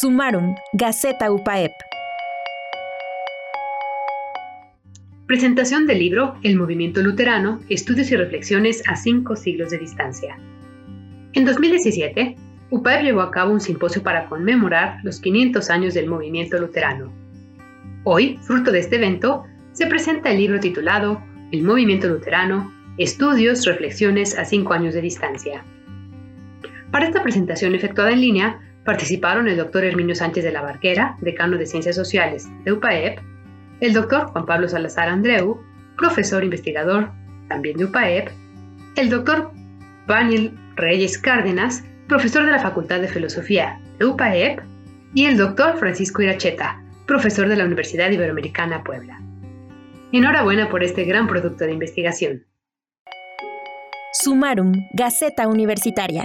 Sumarum, Gaceta UPAEP. Presentación del libro El movimiento luterano, estudios y reflexiones a cinco siglos de distancia. En 2017, UPAEP llevó a cabo un simposio para conmemorar los 500 años del movimiento luterano. Hoy, fruto de este evento, se presenta el libro titulado El movimiento luterano, estudios, reflexiones a cinco años de distancia. Para esta presentación efectuada en línea, participaron el doctor Herminio Sánchez de la Barquera, decano de Ciencias Sociales de UPAEP, el doctor Juan Pablo Salazar Andreu, profesor investigador también de UPAEP, el doctor Daniel Reyes Cárdenas, profesor de la Facultad de Filosofía de UPAEP, y el doctor Francisco Iracheta, profesor de la Universidad Iberoamericana Puebla. Enhorabuena por este gran producto de investigación. Sumarum, Gaceta Universitaria.